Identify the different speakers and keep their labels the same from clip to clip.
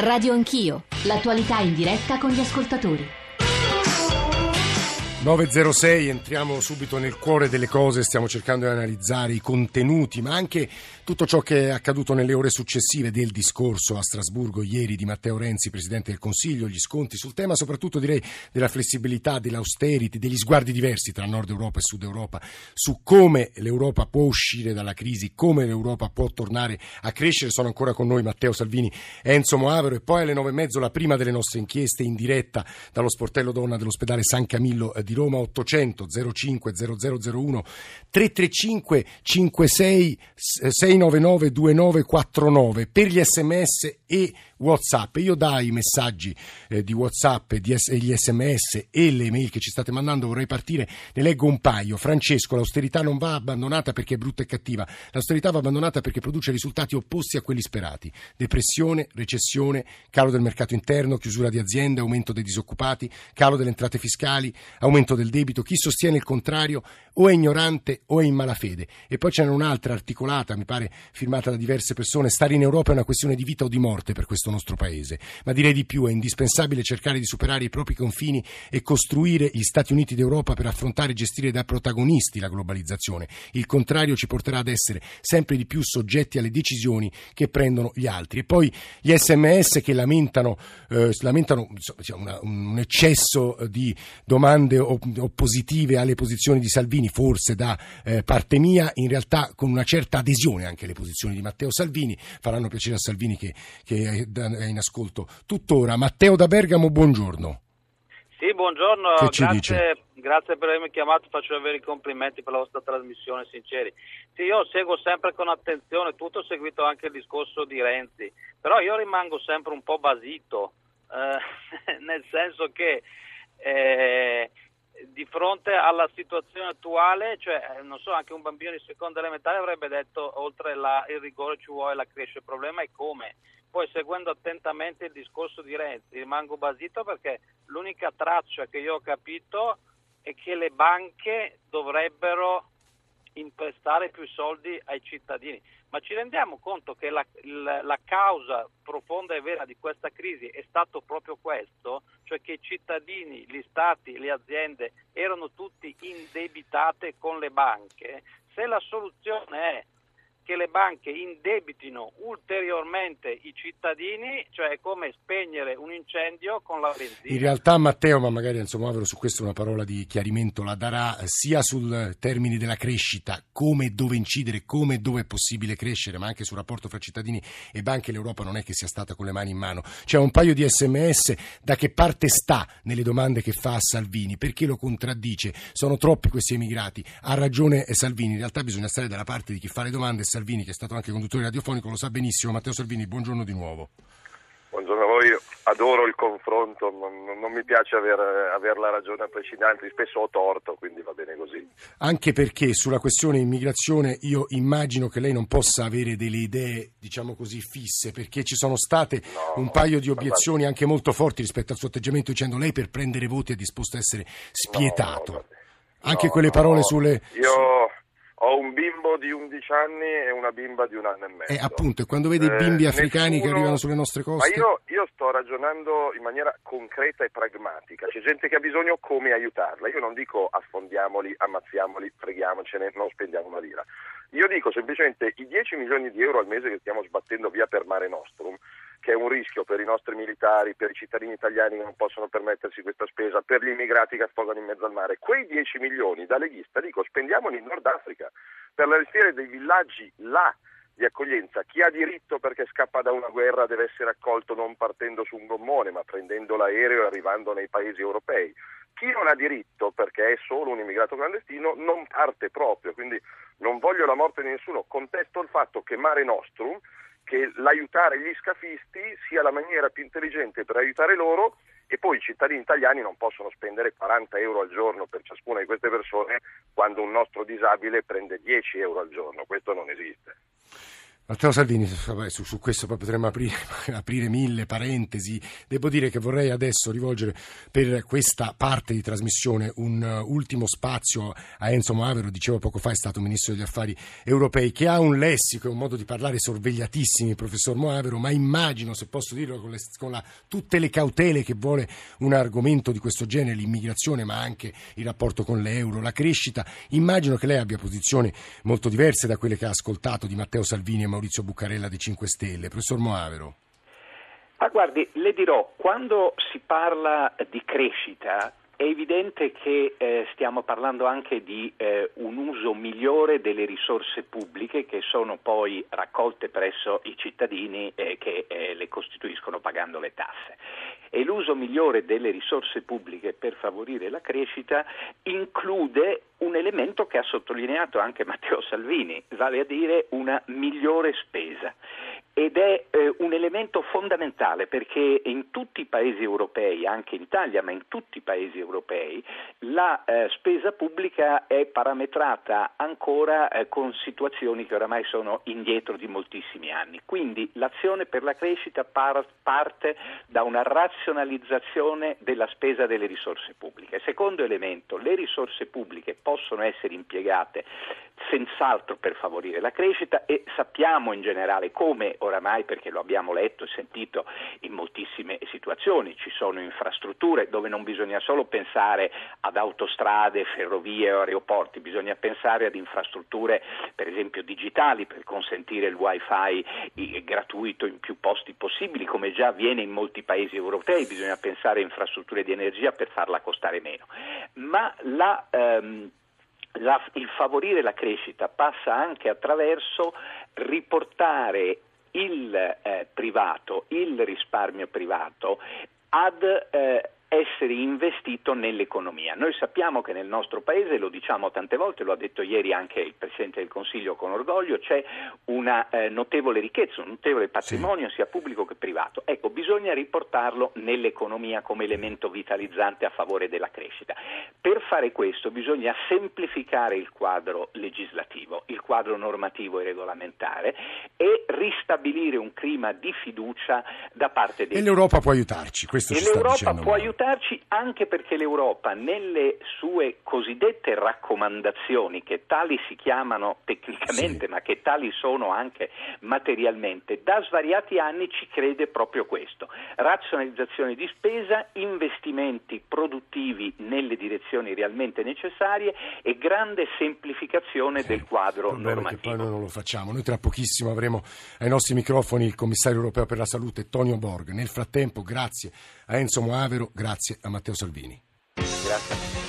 Speaker 1: Radio Anch'io, l'attualità in diretta con gli ascoltatori.
Speaker 2: 906, entriamo subito nel cuore delle cose, stiamo cercando di analizzare i contenuti, ma anche tutto ciò che è accaduto nelle ore successive del discorso a Strasburgo ieri di Matteo Renzi, Presidente del Consiglio, gli sconti sul tema soprattutto direi della flessibilità, dell'austerity, degli sguardi diversi tra Nord Europa e Sud Europa, su come l'Europa può uscire dalla crisi, come l'Europa può tornare a crescere. Sono ancora con noi Matteo Salvini Enzo Moavero e poi alle nove e mezzo la prima delle nostre inchieste in diretta dallo sportello donna dell'ospedale San Camillo di Roma 800 05 0001 335 56 699 2949 per gli sms e whatsapp. Io dai messaggi eh, di whatsapp e gli sms e le mail che ci state mandando vorrei partire ne leggo un paio. Francesco l'austerità non va abbandonata perché è brutta e cattiva. L'austerità va abbandonata perché produce risultati opposti a quelli sperati. Depressione, recessione calo del mercato interno, chiusura di aziende aumento dei disoccupati, calo delle entrate fiscali aumento del debito, chi sostiene il contrario o è ignorante o è in malafede. E poi c'è un'altra articolata, mi pare firmata da diverse persone, stare in Europa è una questione di vita o di morte per questo nostro paese, ma direi di più, è indispensabile cercare di superare i propri confini e costruire gli Stati Uniti d'Europa per affrontare e gestire da protagonisti la globalizzazione. Il contrario ci porterà ad essere sempre di più soggetti alle decisioni che prendono gli altri. E poi gli sms che lamentano, eh, lamentano insomma, un eccesso di domande oppositive alle posizioni di Salvini, forse da eh, parte mia, in realtà con una certa adesione anche alle posizioni di Matteo Salvini, faranno piacere a Salvini che, che è in ascolto tuttora. Matteo da Bergamo, buongiorno.
Speaker 3: Sì, buongiorno, grazie, grazie, per avermi chiamato, faccio avere i complimenti per la vostra trasmissione, sinceri. Sì, io seguo sempre con attenzione, tutto ho seguito anche il discorso di Renzi, però io rimango sempre un po' basito, eh, nel senso che eh, di fronte alla situazione attuale, cioè, eh, non so, anche un bambino di seconda elementare avrebbe detto oltre la, il rigore ci vuole la crescita, il problema è come. Poi seguendo attentamente il discorso di Renzi rimango basito perché l'unica traccia che io ho capito è che le banche dovrebbero imprestare più soldi ai cittadini. Ma ci rendiamo conto che la, la, la, causa profonda e vera di questa crisi è stato proprio questo, cioè che i cittadini, gli stati, le aziende erano tutti indebitate con le banche. Se la soluzione è che le banche indebitino ulteriormente i cittadini, cioè come spegnere un incendio con la benzina.
Speaker 2: In realtà Matteo, ma magari insomma su questo una parola di chiarimento la darà sia sul termine della crescita, come e dove incidere, come e dove è possibile crescere, ma anche sul rapporto fra cittadini e banche. L'Europa non è che sia stata con le mani in mano. C'è un paio di sms da che parte sta nelle domande che fa a Salvini, perché lo contraddice? Sono troppi questi emigrati. Ha ragione Salvini, in realtà bisogna stare dalla parte di chi fa le domande Salvini, che è stato anche conduttore radiofonico, lo sa benissimo. Matteo Salvini, buongiorno di nuovo.
Speaker 4: Buongiorno a voi, adoro il confronto, non, non mi piace aver, aver, la ragione precedente, spesso ho torto, quindi va bene così.
Speaker 2: Anche perché sulla questione immigrazione io immagino che lei non possa avere delle idee, diciamo così, fisse, perché ci sono state no, un paio di obiezioni anche molto forti rispetto al suo atteggiamento, dicendo lei per prendere voti è disposto a essere spietato. No, no, anche quelle parole sulle...
Speaker 4: Io ho un bimbo di 11 anni e una bimba di un anno e mezzo.
Speaker 2: E appunto, e quando vedi i bimbi eh, africani nessuno... che arrivano sulle nostre coste...
Speaker 4: Ma io, io, sto ragionando in maniera concreta e pragmatica. C'è gente che ha bisogno come aiutarla. Io non dico affondiamoli, ammazziamoli, freghiamocene, non spendiamo una lira. Io dico semplicemente i 10 milioni di euro al mese che stiamo sbattendo via per Mare Nostrum che è un rischio per i nostri militari, per i cittadini italiani che non possono permettersi questa spesa, per gli immigrati che affogano in mezzo al mare. Quei 10 milioni da leghista, dico, spendiamoli in Nord Africa per la ristiere dei villaggi là di accoglienza. Chi ha diritto perché scappa da una guerra deve essere accolto non partendo su un gommone, ma prendendo l'aereo e arrivando nei paesi europei. Chi non ha diritto perché è solo un immigrato clandestino non parte proprio, quindi non voglio la morte di nessuno, contesto il fatto che Mare Nostrum che l'aiutare gli scafisti sia la maniera più intelligente per aiutare loro e poi i cittadini italiani non possono spendere 40 euro al giorno per ciascuna di queste persone quando un nostro disabile prende 10 euro al giorno, questo non esiste.
Speaker 2: Matteo Salvini, su, su, questo potremmo aprire, aprire, mille parentesi. Devo dire che vorrei adesso rivolgere per questa parte di trasmissione un uh, ultimo spazio a Enzo Moavero, dicevo poco fa è stato Ministro degli Affari Europei, che ha un lessico e un modo di parlare sorvegliatissimi, professor Moavero, ma immagino, se posso dirlo, con, le, con la, tutte le cautele che vuole un argomento di questo genere, l'immigrazione, ma anche il rapporto con l'euro, la crescita, immagino che lei abbia posizioni molto diverse da quelle che ha ascoltato di Matteo Salvini e Maurizio Buccarella di 5 Stelle. Professor Moavero.
Speaker 5: Ma guardi, le dirò, quando si parla di crescita è evidente che eh, stiamo parlando anche di eh, un uso migliore delle risorse pubbliche che sono poi raccolte presso i cittadini eh, che eh, le costituiscono pagando le tasse. E l'uso migliore delle risorse pubbliche per favorire la crescita include un elemento che ha sottolineato anche Matteo Salvini, vale a dire una migliore spesa ed è eh, un elemento fondamentale perché in tutti i paesi europei, anche in Italia, ma in tutti i paesi europei, la eh, spesa pubblica è parametrata ancora eh, con situazioni che oramai sono indietro di moltissimi anni. Quindi l'azione per la crescita par- parte da una razionalizzazione della spesa delle risorse pubbliche. Secondo elemento, le risorse pubbliche possono essere impiegate senz'altro per favorire la crescita e sappiamo in generale come oramai, perché lo abbiamo letto e sentito in moltissime situazioni, ci sono infrastrutture dove non bisogna solo pensare ad autostrade, ferrovie o aeroporti, bisogna pensare ad infrastrutture per esempio digitali per consentire il wifi gratuito in più posti possibili, come già avviene in molti paesi europei, bisogna pensare a infrastrutture di energia per farla costare meno. Ma la, ehm, la, il favorire la crescita passa anche attraverso riportare il eh, privato, il risparmio privato ad eh, essere investito nell'economia. Noi sappiamo che nel nostro Paese, lo diciamo tante volte, lo ha detto ieri anche il Presidente del Consiglio con orgoglio, c'è una eh, notevole ricchezza, un notevole patrimonio sì. sia pubblico che privato. Ecco, bisogna riportarlo nell'economia come elemento vitalizzante a favore della crescita. Per fare questo bisogna semplificare il quadro legislativo, il quadro normativo e regolamentare e ristabilire un clima di fiducia da parte dei...
Speaker 2: E l'Europa può aiutarci, questo e ci sta dicendo.
Speaker 5: Aiutarci anche perché l'Europa nelle sue cosiddette raccomandazioni, che tali si chiamano tecnicamente sì. ma che tali sono anche materialmente, da svariati anni ci crede proprio questo. Razionalizzazione di spesa, investimenti produttivi nelle direzioni realmente necessarie e grande semplificazione sì. del quadro normativo.
Speaker 2: Che poi noi non lo facciamo. Noi tra pochissimo avremo ai nostri microfoni il commissario europeo per la salute Tonio Borg. Nel frattempo, grazie a Enzo Moavero, grazie a Matteo Salvini.
Speaker 5: Grazie.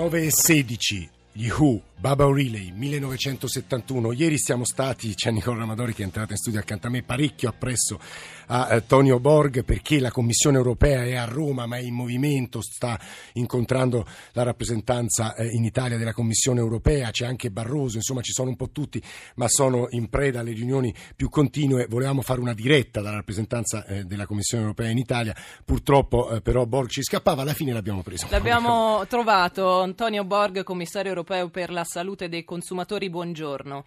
Speaker 2: 9 e 16. Gli Who, Baba O'Reilly, 1971. Ieri siamo stati, c'è Nicola Amadori che è entrato in studio accanto a me, parecchio appresso a eh, Tonio Borg perché la Commissione europea è a Roma ma è in movimento, sta incontrando la rappresentanza eh, in Italia della Commissione europea, c'è anche Barroso, insomma ci sono un po' tutti, ma sono in preda alle riunioni più continue. Volevamo fare una diretta dalla rappresentanza eh, della Commissione europea in Italia, purtroppo però Borg ci scappava, alla fine l'abbiamo preso.
Speaker 6: L'abbiamo trovato, Antonio Borg, commissario europeo per la salute dei consumatori, buongiorno.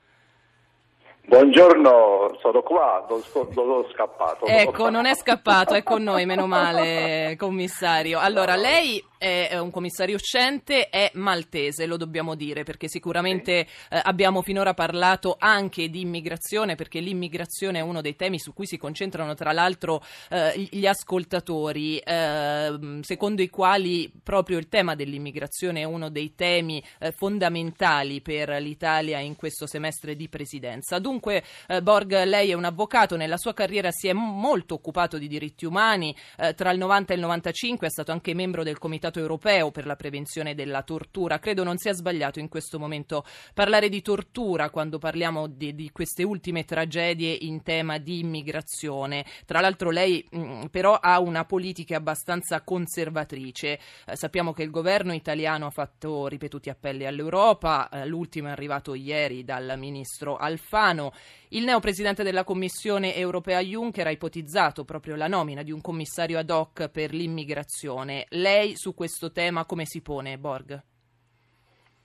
Speaker 7: Buongiorno, sono qua, non, sto, non sono scappato.
Speaker 6: Ecco, non è scappato, è con noi, meno male, commissario. Allora, lei è un commissario uscente, è maltese, lo dobbiamo dire, perché sicuramente eh, abbiamo finora parlato anche di immigrazione, perché l'immigrazione è uno dei temi su cui si concentrano tra l'altro eh, gli ascoltatori, eh, secondo i quali proprio il tema dell'immigrazione è uno dei temi eh, fondamentali per l'Italia in questo semestre di presidenza. Dunque, eh, Borg, lei è un avvocato, nella sua carriera si è molto occupato di diritti umani, eh, tra il 90 e il 95 è stato anche membro del Comitato Comitato europeo per la prevenzione della tortura. Credo non sia sbagliato in questo momento parlare di tortura quando parliamo di, di queste ultime tragedie in tema di immigrazione. Tra l'altro lei mh, mm, però ha una politica abbastanza conservatrice. Eh, sappiamo che il governo italiano ha fatto ripetuti appelli all'Europa, eh, l'ultimo è arrivato ieri dal ministro Alfano. Il neopresidente della Commissione europea Juncker ha ipotizzato proprio la nomina di un commissario ad hoc per l'immigrazione. Lei su questo tema come si pone, Borg?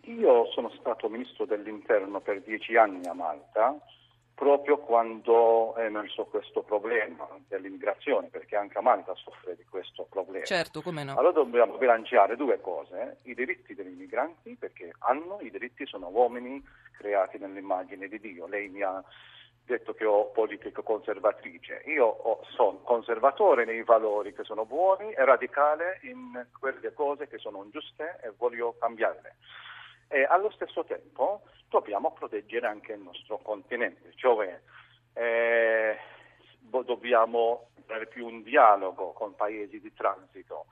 Speaker 7: Io sono stato ministro dell'interno per dieci anni a Malta, proprio quando è emerso questo problema dell'immigrazione, perché anche a Malta soffre di questo problema.
Speaker 6: Certo, come no.
Speaker 7: Allora dobbiamo bilanciare due cose, i diritti degli immigranti, perché hanno i diritti, sono uomini creati nell'immagine di Dio. Lei mi ha detto che ho politica conservatrice. Io ho, sono conservatore nei valori che sono buoni e radicale in quelle cose che sono ingiuste e voglio cambiarle. E allo stesso tempo dobbiamo proteggere anche il nostro continente, cioè eh, dobbiamo avere più un dialogo con paesi di transito,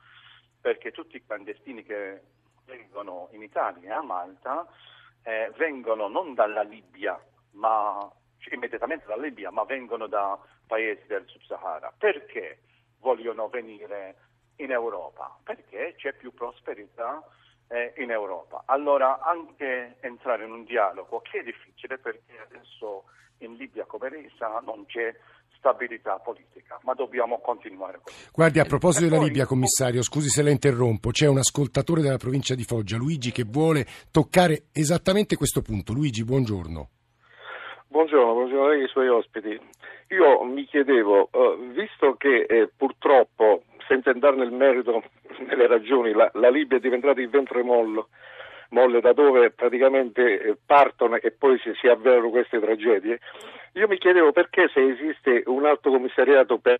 Speaker 7: perché tutti i clandestini che vengono in Italia e a Malta eh, vengono non dalla Libia, ma immediatamente dalla Libia, ma vengono da paesi del Sub-Sahara. Perché vogliono venire in Europa? Perché c'è più prosperità eh, in Europa. Allora anche entrare in un dialogo che è difficile perché adesso in Libia, come lei sa, non c'è stabilità politica, ma dobbiamo continuare così.
Speaker 2: Guardi, a proposito della Libia, commissario, scusi se la interrompo, c'è un ascoltatore della provincia di Foggia, Luigi, che vuole toccare esattamente questo punto. Luigi, buongiorno.
Speaker 8: Buongiorno, buongiorno a lei e ai suoi ospiti. Io mi chiedevo, eh, visto che eh, purtroppo, senza entrare nel merito delle ragioni, la, la, Libia è diventata il ventre mollo, molle da dove praticamente eh, partono e poi si, si, avverano queste tragedie, io mi chiedevo perché se esiste un alto commissariato per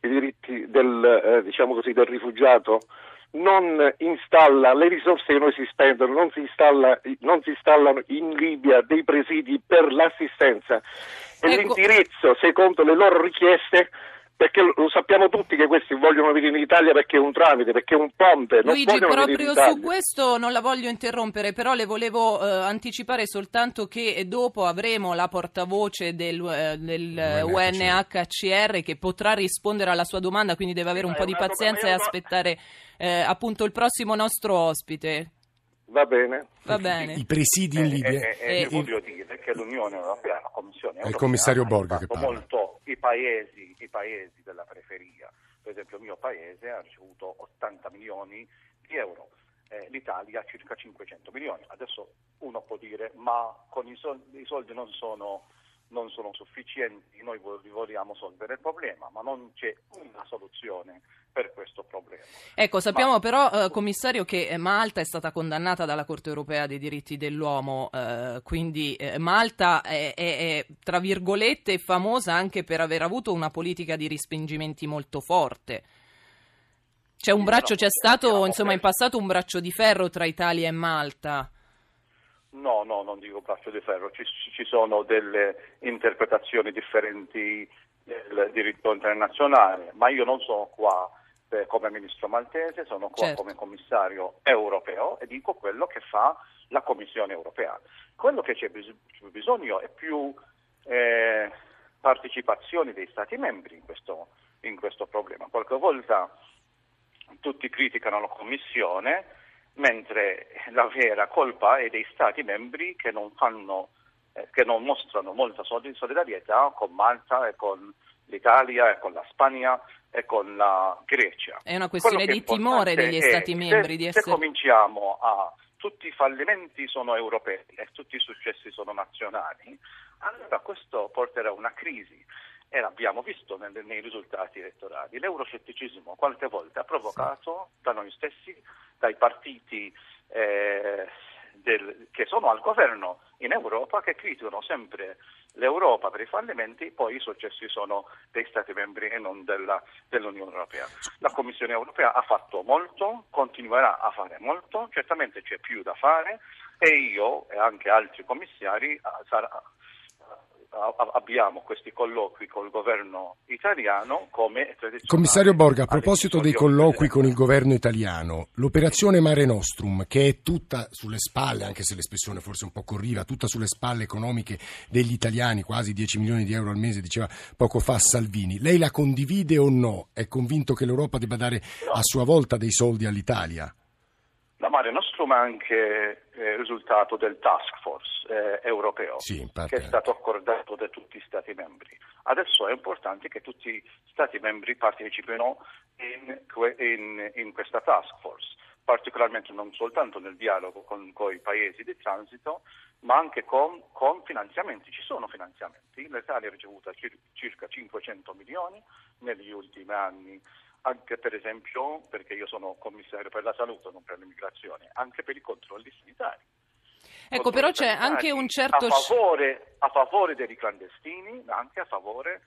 Speaker 8: i diritti del, eh, diciamo così, del rifugiato non installa le risorse che noi si spendono, non si, installa, non si installano in Libia dei presidi per l'assistenza e ecco. l'indirizzo secondo le loro richieste perché lo sappiamo tutti che questi vogliono venire in Italia perché è un tramite, perché è un ponte.
Speaker 6: Luigi, proprio su questo non la voglio interrompere, però le volevo eh, anticipare soltanto che dopo avremo la portavoce del, eh, del UNHCR che potrà rispondere alla sua domanda, quindi deve avere un po' di pazienza e aspettare eh, appunto il prossimo nostro ospite.
Speaker 8: Va bene.
Speaker 6: Va bene.
Speaker 2: I presidi in eh, Libia.
Speaker 7: Eh, eh, eh, voglio dire che l'Unione Europea, Commissione Europea,
Speaker 2: il commissario Borga che parla.
Speaker 7: molto i paesi, i paesi della periferia. Per esempio il mio paese ha ricevuto 80 milioni di euro. Eh, l'Italia circa 500 milioni. Adesso uno può dire ma con i soldi, i soldi non sono non sono sufficienti, noi vogliamo solvere il problema, ma non c'è una soluzione per questo problema.
Speaker 6: Ecco, sappiamo ma... però, eh, commissario, che Malta è stata condannata dalla Corte europea dei diritti dell'uomo, eh, quindi eh, Malta è, è, è, tra virgolette, famosa anche per aver avuto una politica di respingimenti molto forte. C'è un braccio, c'è stato insomma in passato un braccio di ferro tra Italia e Malta.
Speaker 7: No, no, non dico braccio di ferro, ci, ci sono delle interpretazioni differenti del diritto internazionale, ma io non sono qua eh, come ministro maltese, sono qua
Speaker 6: Certo.
Speaker 7: come commissario europeo e dico quello che fa la Commissione europea. Quello che c'è bis- bisogno è più eh, partecipazione dei Stati membri in questo, in questo problema. Qualche volta tutti criticano la Commissione, mentre la vera colpa è dei Stati membri che non, fanno, eh, che non mostrano molta solid- solidarietà con Malta e con l'Italia e con la Spagna e con la Grecia.
Speaker 6: È una questione di timore degli Stati
Speaker 7: se-
Speaker 6: membri di
Speaker 7: Se
Speaker 6: essere...
Speaker 7: cominciamo a tutti i fallimenti sono europei e tutti i successi sono nazionali, allora questo porterà a una crisi. E l'abbiamo visto nel- nei risultati elettorali. L'euroscetticismo qualche volta ha provocato da noi stessi, dai partiti eh, del- che sono al governo in Europa, che criticano sempre l'Europa per i fallimenti, poi i successi sono dei Stati membri e non della- dell'Unione Europea. La Commissione Europea ha fatto molto, continuerà a fare molto, certamente c'è più da fare e io e anche altri commissari ah, sarà- abbiamo questi colloqui col governo italiano come è.
Speaker 2: Commissario Borga, a proposito dei colloqui con il governo italiano, l'operazione Mare Nostrum, che è tutta sulle spalle, anche se l'espressione forse un po' corriva, tutta sulle spalle economiche degli italiani, quasi 10 milioni di euro al mese, diceva poco fa Salvini, lei la condivide o no? È convinto che l'Europa debba dare a sua volta dei soldi all'Italia?
Speaker 7: La Mare Nostrum è anche eh, risultato del task force eh, europeo
Speaker 2: Sì,
Speaker 7: che è stato accordato da tutti gli Stati membri. Adesso è importante che tutti gli Stati membri partecipino in, in- in questa task force, particolarmente non soltanto nel dialogo con, i paesi di transito, ma anche con, con finanziamenti. Ci sono finanziamenti. L'Italia ha ricevuto cir- circa 500 milioni negli ultimi anni anche per esempio, perché io sono commissario per la salute, non per l'immigrazione, anche per i controlli sanitari.
Speaker 6: Ecco, però c'è
Speaker 7: Controlli
Speaker 6: anche un certo...
Speaker 7: A favore, a favore dei clandestini, ma anche a favore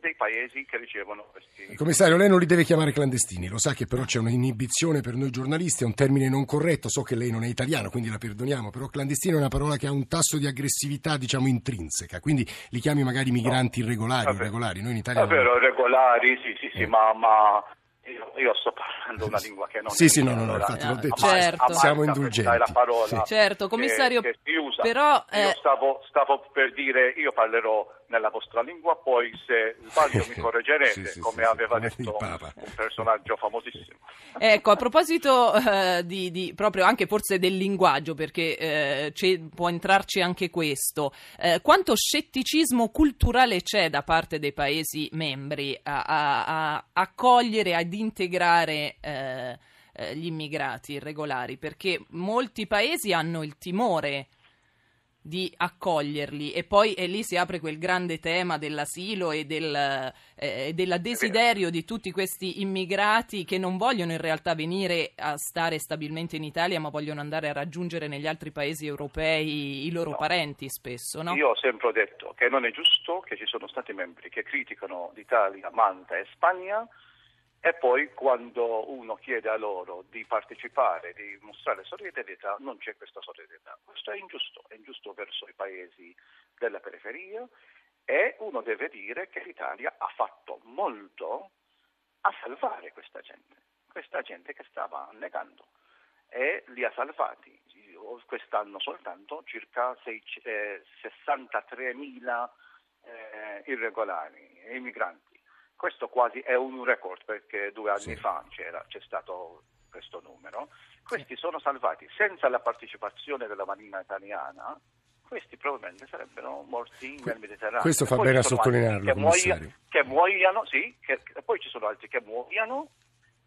Speaker 7: dei paesi che ricevono questi...
Speaker 2: Commissario, lei non li deve chiamare clandestini, lo sa che però c'è un'inibizione per noi giornalisti, è un termine non corretto, so che lei non è italiano, quindi la perdoniamo, però clandestino è una parola che ha un tasso di aggressività, diciamo, intrinseca, quindi li chiami magari migranti irregolari,
Speaker 7: Vabbè.
Speaker 2: irregolari, noi in Italia...
Speaker 7: È vero, regolari, sì, sì, sì,
Speaker 2: Eh.
Speaker 7: ma, ma io, io sto parlando una lingua che non
Speaker 2: Sì,
Speaker 7: è
Speaker 2: sì, no,
Speaker 7: mia,
Speaker 2: no, no,
Speaker 7: allora,
Speaker 2: infatti l'ho detto,
Speaker 6: certo.
Speaker 7: a
Speaker 2: siamo indulgenti.
Speaker 7: la parola
Speaker 2: Sì.
Speaker 6: Certo, commissario,
Speaker 7: che, che si usa.
Speaker 6: però,
Speaker 7: Io
Speaker 6: eh,
Speaker 7: stavo, stavo per dire io parlerò nella vostra lingua, poi se sbaglio mi correggerete,
Speaker 2: Sì, sì,
Speaker 7: come
Speaker 2: sì,
Speaker 7: aveva detto
Speaker 2: il Papa.
Speaker 7: un personaggio famosissimo.
Speaker 6: Ecco, a proposito eh, di, di- proprio anche forse del linguaggio, perché eh, c'è- può entrarci anche questo, eh, quanto scetticismo culturale c'è da parte dei Paesi membri a, a- a accogliere, ad integrare eh, eh, gli immigrati irregolari? Perché molti Paesi hanno il timore di accoglierli e poi e lì si apre quel grande tema dell'asilo e del eh, della desiderio di tutti questi immigrati che non vogliono in realtà venire a stare stabilmente in Italia ma vogliono andare a raggiungere negli altri paesi europei i loro
Speaker 7: No.
Speaker 6: parenti spesso, no?
Speaker 7: Io ho sempre detto che non è giusto che ci sono stati membri che criticano l'Italia, Malta e Spagna e poi quando uno chiede a loro di partecipare, di mostrare solidarietà, non c'è questa solidarietà. Questo è ingiusto, è ingiusto verso i paesi della periferia e uno deve dire che l'Italia ha fatto molto a salvare questa gente, questa gente che stava negando e li ha salvati. Quest'anno soltanto circa sei- eh, 63.000 eh, irregolari, immigranti. Questo quasi è un record perché due anni
Speaker 2: Sì.
Speaker 7: fa c'era, c'è stato questo numero. Questi sono salvati senza la partecipazione della Marina italiana. Questi probabilmente sarebbero morti nel Mediterraneo.
Speaker 2: questo fa bene a sottolinearlo,
Speaker 7: che, muoia- che muoiano, sì, che, poi ci sono altri che muoiono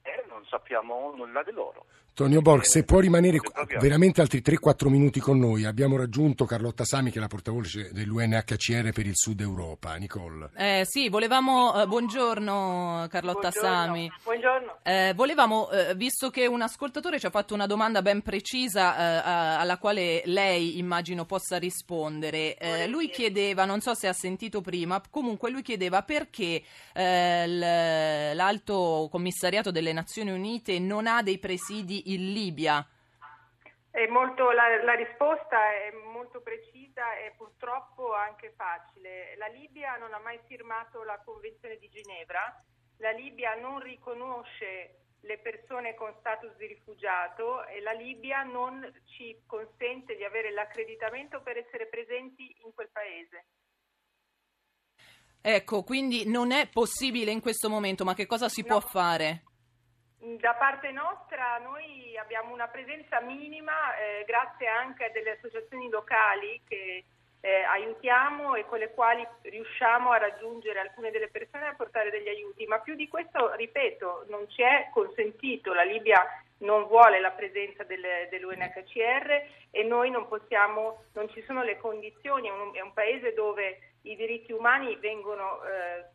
Speaker 7: e non sappiamo nulla di loro.
Speaker 2: Tonio Borg, se può rimanere veramente altri 3-4 minuti con noi, abbiamo raggiunto Carlotta Sami che è la portavoce dell'UNHCR per il Sud Europa. Nicole.
Speaker 6: Eh, sì, volevamo. eh, buongiorno Carlotta
Speaker 9: Buongiorno.
Speaker 6: Sami.
Speaker 9: Buongiorno.
Speaker 6: Eh, volevamo, eh, visto che un ascoltatore ci ha fatto una domanda ben precisa eh, alla quale lei immagino possa rispondere, eh, lui chiedeva, non so se ha sentito prima, comunque lui chiedeva perché eh, l'Alto Commissariato delle Nazioni Unite non ha dei presidi in Libia.
Speaker 9: È molto- la, la risposta è molto precisa e purtroppo anche facile. La Libia non ha mai firmato la Convenzione di Ginevra la Libia non riconosce le persone con status di rifugiato e la Libia non ci consente di avere l'accreditamento per essere presenti in quel paese.
Speaker 6: Ecco, quindi non è possibile in questo momento, ma che cosa si no. può fare?
Speaker 9: Da parte nostra noi abbiamo una presenza minima eh, grazie anche a delle associazioni locali che eh, aiutiamo e con le quali riusciamo a raggiungere alcune delle persone e a portare degli aiuti, ma più di questo, ripeto, non ci è consentito, la Libia non vuole la presenza del, dell'UNHCR e noi non possiamo, non ci sono le condizioni, è un, è un paese dove i diritti umani vengono, eh,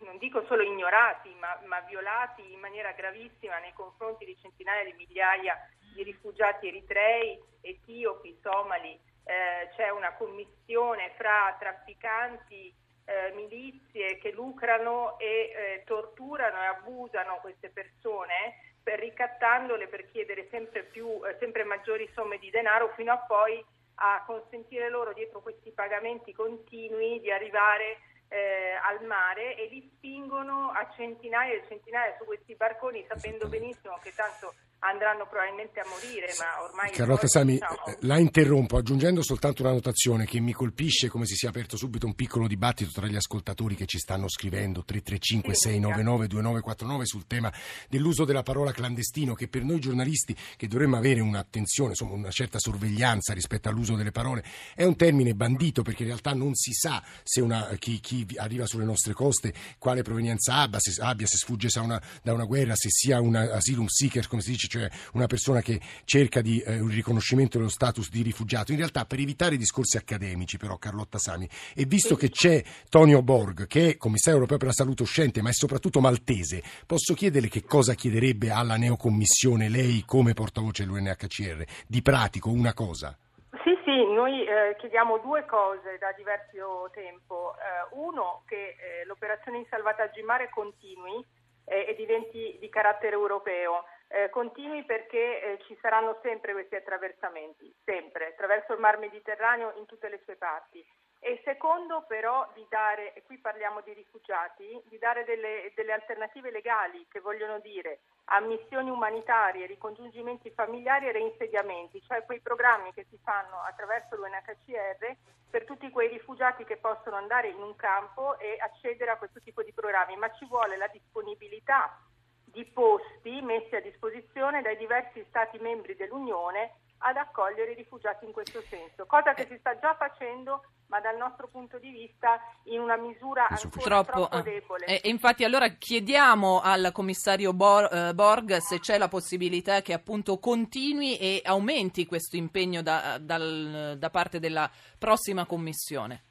Speaker 9: non dico solo ignorati, ma, ma violati in maniera gravissima nei confronti di centinaia di migliaia di rifugiati eritrei, etiopi, somali, eh, c'è una commissione fra trafficanti, eh, milizie che lucrano e eh, torturano e abusano queste persone per ricattandole per chiedere sempre, più, eh, sempre maggiori somme di denaro fino a poi a consentire loro dietro questi pagamenti continui di arrivare eh, al mare e li spingono a centinaia e centinaia su questi barconi sapendo benissimo che tanto andranno probabilmente a morire, ma ormai...
Speaker 2: Carlotta Sami, diciamo... Eh, la interrompo aggiungendo soltanto una notazione che mi colpisce come si sia aperto subito un piccolo dibattito tra gli ascoltatori che ci stanno scrivendo. 335 699 2949 sul tema dell'uso della parola clandestino che per noi giornalisti che dovremmo avere un'attenzione, insomma una certa sorveglianza rispetto all'uso delle parole è un termine bandito perché in realtà non si sa se una, chi, chi, arriva sulle nostre coste quale provenienza abbia, se, abbia, se sfugge da una, da una guerra, se sia un asylum seeker come si dice cioè una persona che cerca di, eh, un riconoscimento dello status di rifugiato. In realtà, per evitare discorsi accademici, però, Carlotta Sami, e visto che c'è Tonio Borg, che è commissario europeo per la salute uscente, ma è soprattutto maltese, posso chiederle che cosa chiederebbe alla neocommissione lei come portavoce dell'UNHCR? Di pratico, una cosa.
Speaker 9: Sì, sì, noi eh, chiediamo due cose da diverso tempo. Eh, uno, che eh, l'operazione di salvataggio in mare continui eh, e diventi di carattere europeo eh, continui perché eh, ci saranno sempre questi attraversamenti, sempre, attraverso il Mar Mediterraneo in tutte le sue parti. E secondo però di dare, e qui parliamo di rifugiati, di dare delle, delle alternative legali che vogliono dire ammissioni umanitarie, ricongiungimenti familiari e reinsediamenti, cioè quei programmi che si fanno attraverso l'UNHCR per tutti quei rifugiati che possono andare in un campo e accedere a questo tipo di programmi, ma ci vuole la disponibilità di posti messi a disposizione dai diversi Stati membri dell'Unione ad accogliere i rifugiati in questo senso, cosa che si sta già facendo ma dal nostro punto di vista in una misura ancora troppo, troppo debole.
Speaker 6: E, infatti allora chiediamo al commissario eh, Borg se c'è la possibilità che appunto continui e aumenti questo impegno da, dal, da parte della prossima commissione.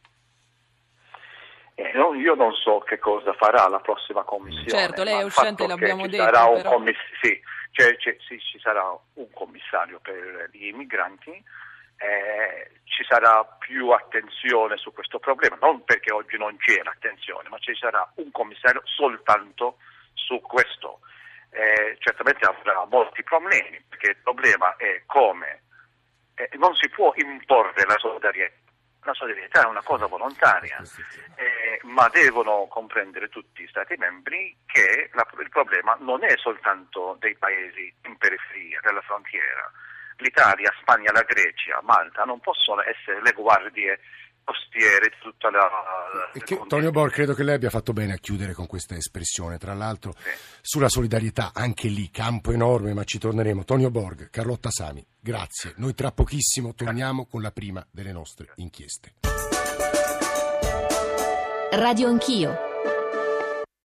Speaker 7: Eh, non, io non so che cosa farà la prossima commissione.
Speaker 6: Certo, lei è uscente, l'abbiamo detto.
Speaker 7: Sarà
Speaker 6: però...
Speaker 7: commiss- sì, cioè, cioè, sì, ci sarà un commissario per gli immigranti, eh, ci sarà più attenzione su questo problema, non perché oggi non c'è l'attenzione, ma ci sarà un commissario soltanto su questo. Eh, certamente avrà molti problemi, perché il problema è come eh, non si può imporre la solidarietà la solidarietà è una cosa volontaria, eh, ma devono comprendere tutti gli Stati membri che la, il problema non è soltanto dei paesi in periferia della frontiera. L'Italia, Spagna, la Grecia, Malta non possono essere le guardie costiere tutta la...
Speaker 2: Che, Tonio Bor, credo che lei abbia fatto bene a chiudere con questa espressione, tra l'altro sì. sulla solidarietà, anche lì, campo enorme, ma ci torneremo. Tonio Borg, Carlotta Sami, grazie. Noi tra pochissimo torniamo con la prima delle nostre inchieste.
Speaker 1: Radio Anch'io.